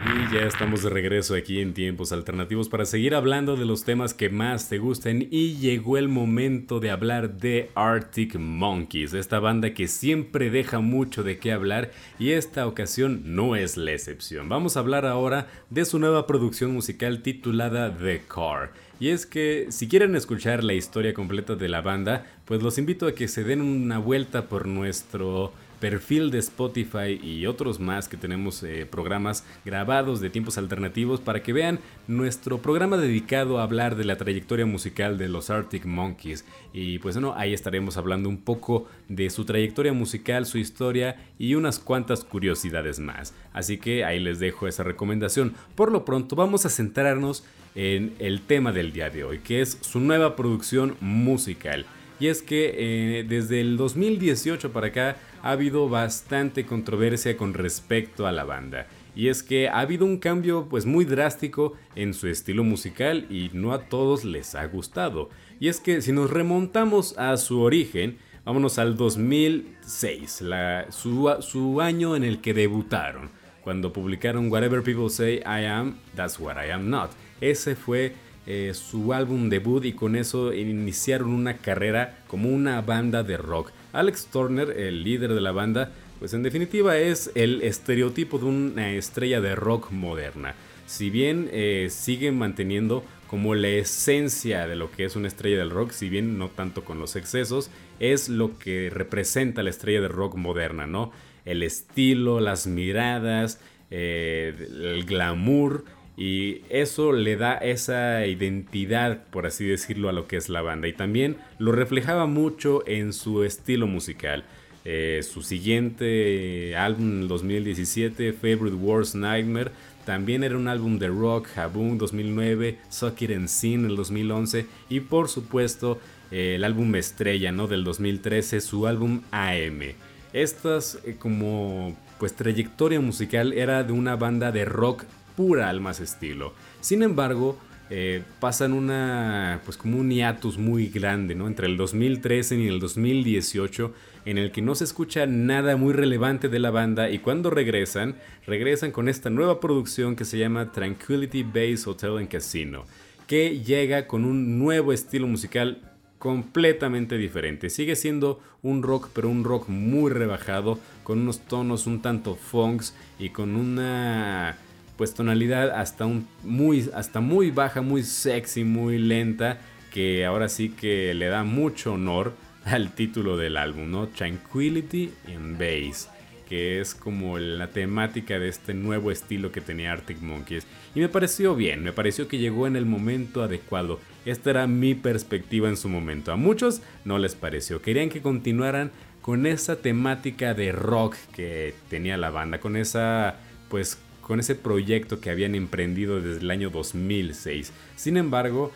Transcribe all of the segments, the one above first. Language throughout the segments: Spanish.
Y ya estamos de regreso aquí en Tiempos Alternativos para seguir hablando de los temas que más te gusten y llegó el momento de hablar de Arctic Monkeys, esta banda que siempre deja mucho de qué hablar y esta ocasión no es la excepción. Vamos a hablar ahora de su nueva producción musical titulada The Car. Y es que si quieren escuchar la historia completa de la banda, pues los invito a que se den una vuelta por nuestro perfil de Spotify y otros más que tenemos eh, programas grabados de tiempos alternativos para que vean nuestro programa dedicado a hablar de la trayectoria musical de los Arctic Monkeys. Y pues bueno, ahí estaremos hablando un poco de su trayectoria musical, su historia y unas cuantas curiosidades más. Así que ahí les dejo esa recomendación. Por lo pronto vamos a centrarnos en el tema del día de hoy, que es su nueva producción musical. Y es que eh, desde el 2018 para acá ha habido bastante controversia con respecto a la banda. Y es que ha habido un cambio pues muy drástico en su estilo musical y no a todos les ha gustado. Y es que si nos remontamos a su origen, vámonos al 2006, su, su año en el que debutaron, cuando publicaron Whatever People Say I Am, That's What I Am Not. Ese fue eh, su álbum debut y con eso iniciaron una carrera como una banda de rock. Alex Turner, el líder de la banda, pues en definitiva es el estereotipo de una estrella de rock moderna. Si bien eh, sigue manteniendo como la esencia de lo que es una estrella del rock, si bien no tanto con los excesos, es lo que representa la estrella de rock moderna, ¿no? El estilo, las miradas, eh, el glamour y eso le da esa identidad, por así decirlo, a lo que es la banda. Y también lo reflejaba mucho en su estilo musical. Eh, su siguiente álbum en 2017, Favorite Worst Nightmare, también era un álbum de rock, Haboom 2009, Suck It and Sin el 2011 y por supuesto eh, el álbum estrella ¿no? del 2013, su álbum AM. Estas eh, como pues trayectoria musical era de una banda de rock pura al más estilo. Sin embargo, eh, pasan una, pues como un hiatus muy grande, ¿no? Entre el 2013 y el 2018, en el que no se escucha nada muy relevante de la banda y cuando regresan, regresan con esta nueva producción que se llama Tranquility Base Hotel and Casino, que llega con un nuevo estilo musical completamente diferente. Sigue siendo un rock, pero un rock muy rebajado, con unos tonos un tanto funks y con una pues tonalidad hasta, un, muy, hasta muy baja, muy sexy, muy lenta, que ahora sí que le da mucho honor al título del álbum, ¿no? Tranquility in Bass, que es como la temática de este nuevo estilo que tenía Arctic Monkeys. Y me pareció bien, me pareció que llegó en el momento adecuado. Esta era mi perspectiva en su momento. A muchos no les pareció, querían que continuaran con esa temática de rock que tenía la banda, con esa pues con ese proyecto que habían emprendido desde el año 2006. Sin embargo,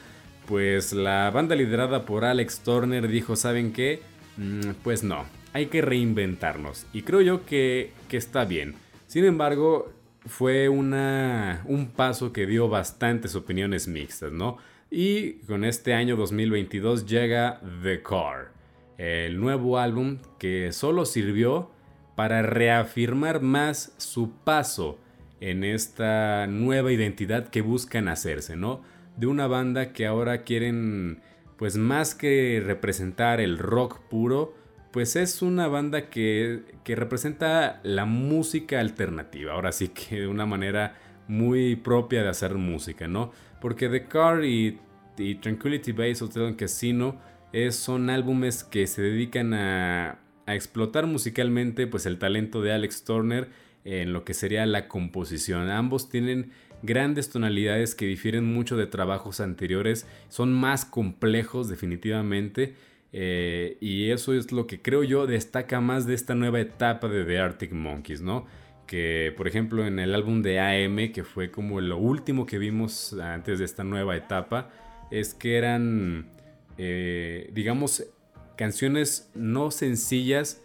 pues la banda liderada por Alex Turner dijo, ¿saben qué? Mm, pues no, hay que reinventarnos. Y creo yo que, que está bien. Sin embargo, fue una, un paso que dio bastantes opiniones mixtas, ¿no? Y con este año 2022 llega The Car, el nuevo álbum que solo sirvió para reafirmar más su paso en esta nueva identidad que buscan hacerse, ¿no? De una banda que ahora quieren, pues más que representar el rock puro, pues es una banda que, que representa la música alternativa, ahora sí que de una manera muy propia de hacer música, ¿no? Porque The Car y, Tranquility Base Hotel and Casino es, son álbumes que se dedican a, a explotar musicalmente pues el talento de Alex Turner en lo que sería la composición. Ambos tienen grandes tonalidades que difieren mucho de trabajos anteriores, son más complejos definitivamente. Eh, y eso es lo que creo yo destaca más de esta nueva etapa de The Arctic Monkeys, ¿no? Que por ejemplo en el álbum de AM, que fue como lo último que vimos antes de esta nueva etapa, es que eran, eh, digamos, canciones no sencillas,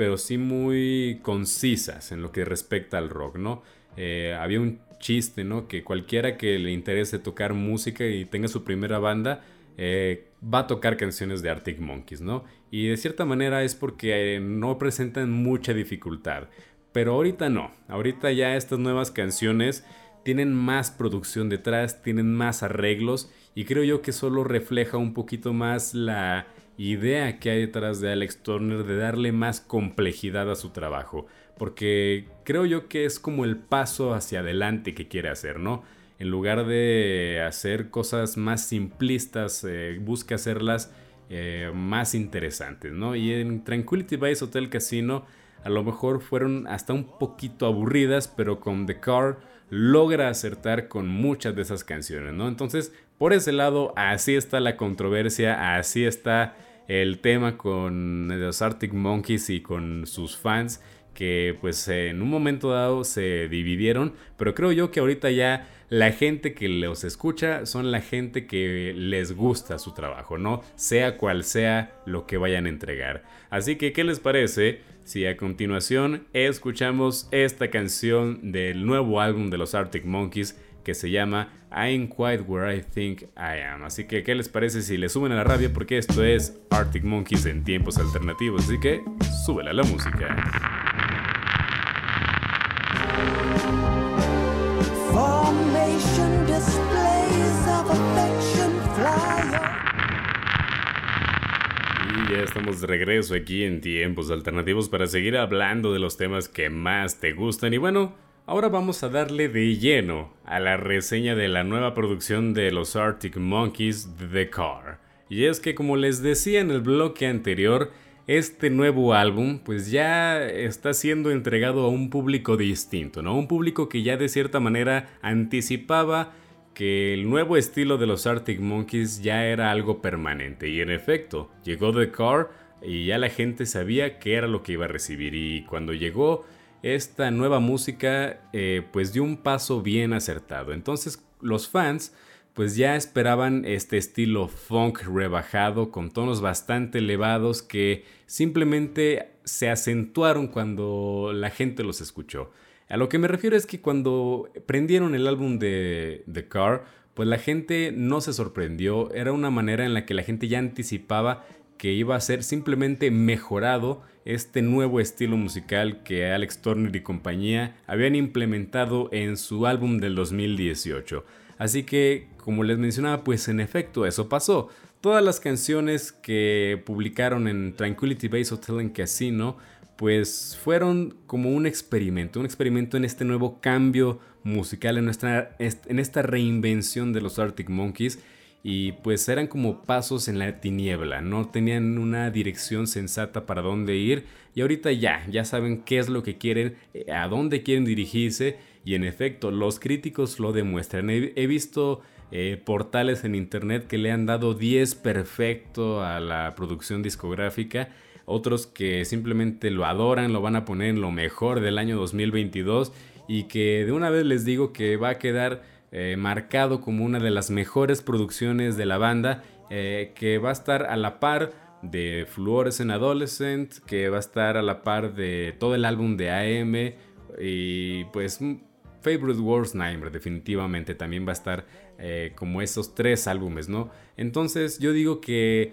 pero sí muy concisas en lo que respecta al rock, ¿no? Eh, había un chiste, ¿no? Que cualquiera que le interese tocar música y tenga su primera banda, eh, va a tocar canciones de Arctic Monkeys, ¿no? Y de cierta manera es porque eh, no presentan mucha dificultad. pero ahorita no. Ahorita ya estas nuevas canciones tienen más producción detrás, tienen más arreglos y creo yo que solo refleja un poquito más la idea que hay detrás de Alex Turner de darle más complejidad a su trabajo, porque creo yo que es como el paso hacia adelante que quiere hacer, ¿no? En lugar de hacer cosas más simplistas, eh, busca hacerlas eh, más interesantes, ¿no? Y en Tranquility Base Hotel Casino a lo mejor fueron hasta un poquito aburridas, pero con The Car logra acertar con muchas de esas canciones, ¿no? Entonces, por ese lado, así está la controversia, así está el tema con los Arctic Monkeys y con sus fans que pues en un momento dado se dividieron, pero creo yo que ahorita ya la gente que los escucha son la gente que les gusta su trabajo, ¿no? Sea cual sea lo que vayan a entregar. Así que, ¿qué les parece si a continuación escuchamos esta canción del nuevo álbum de los Arctic Monkeys que se llama I'm Quite Where I Think I Am. Así que, ¿qué les parece si le suben a la rabia? Porque esto es Arctic Monkeys en tiempos alternativos. Así que, súbele a la música. Y ya estamos de regreso aquí en tiempos alternativos para seguir hablando de los temas que más te gustan. Y bueno, ahora vamos a darle de lleno a la reseña de la nueva producción de los Arctic Monkeys, The Car. Y es que como les decía en el bloque anterior, este nuevo álbum pues ya está siendo entregado a un público distinto, ¿no? Un público que ya de cierta manera anticipaba que el nuevo estilo de los Arctic Monkeys ya era algo permanente y en efecto, llegó The Car y ya la gente sabía qué era lo que iba a recibir y cuando llegó esta nueva música eh, pues dio un paso bien acertado. Entonces los fans pues ya esperaban este estilo funk rebajado con tonos bastante elevados que simplemente se acentuaron cuando la gente los escuchó. A lo que me refiero es que cuando prendieron el álbum de The Car, pues la gente no se sorprendió, era una manera en la que la gente ya anticipaba que iba a ser simplemente mejorado este nuevo estilo musical que Alex Turner y compañía habían implementado en su álbum del 2018. Así que, como les mencionaba, pues en efecto eso pasó. Todas las canciones que publicaron en Tranquility Base Hotel en Casino, pues fueron como un experimento, un experimento en este nuevo cambio musical, en, nuestra, en esta reinvención de los Arctic Monkeys y pues eran como pasos en la tiniebla, no tenían una dirección sensata para dónde ir y ahorita ya, ya saben qué es lo que quieren, eh, a dónde quieren dirigirse y en efecto los críticos lo demuestran. He, visto eh, portales en internet que le han dado 10 perfecto a la producción discográfica, otros que simplemente lo adoran, lo van a poner en lo mejor del año 2022 y que de una vez les digo que va a quedar eh, marcado como una de las mejores producciones de la banda, eh, que va a estar a la par de Fluorescent Adolescent, que va a estar a la par de todo el álbum de AM y pues Favorite Worst Nightmare definitivamente también va a estar eh, como esos tres álbumes, ¿no? Entonces yo digo que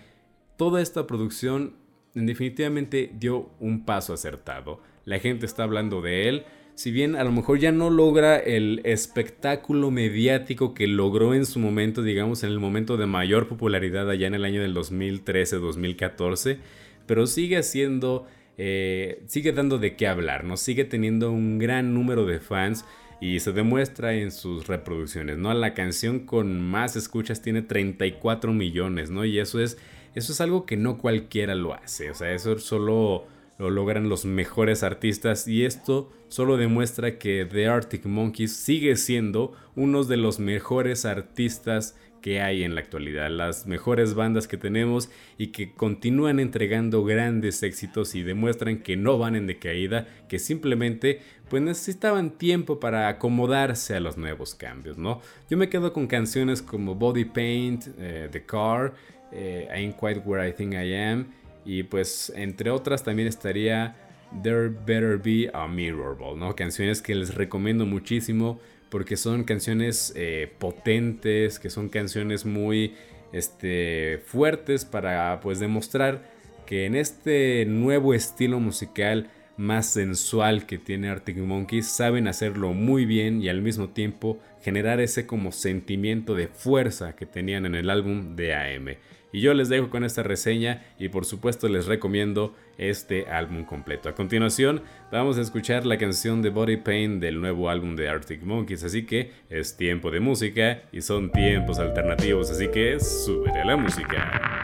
toda esta producción definitivamente dio un paso acertado. La gente está hablando de él si bien a lo mejor ya no logra el espectáculo mediático que logró en su momento, digamos, en el momento de mayor popularidad allá en el año del 2013-2014, pero sigue haciendo, eh, sigue dando de qué hablar, ¿no? Sigue teniendo un gran número de fans y se demuestra en sus reproducciones, ¿no? La canción con más escuchas tiene 34 millones, ¿no? Y eso es, eso es algo que no cualquiera lo hace, o sea, eso solo lo logran los mejores artistas y esto solo demuestra que The Arctic Monkeys sigue siendo uno de los mejores artistas que hay en la actualidad, las mejores bandas que tenemos y que continúan entregando grandes éxitos y demuestran que no van en decaída, que simplemente pues necesitaban tiempo para acomodarse a los nuevos cambios, ¿no? Yo me quedo con canciones como Body Paint, eh, The Car, eh, Ain't Quite Where I Think I Am y pues entre otras también estaría There Better Be a Mirror Ball, ¿no? Canciones que les recomiendo muchísimo porque son canciones eh, potentes, que son canciones muy este, fuertes para pues demostrar que en este nuevo estilo musical más sensual que tiene Arctic Monkeys, saben hacerlo muy bien y al mismo tiempo generar ese como sentimiento de fuerza que tenían en el álbum de AM. Y yo les dejo con esta reseña y por supuesto les recomiendo este álbum completo. A continuación vamos a escuchar la canción de Body Pain del nuevo álbum de Arctic Monkeys, así que es tiempo de música y son tiempos alternativos, así que sube la música.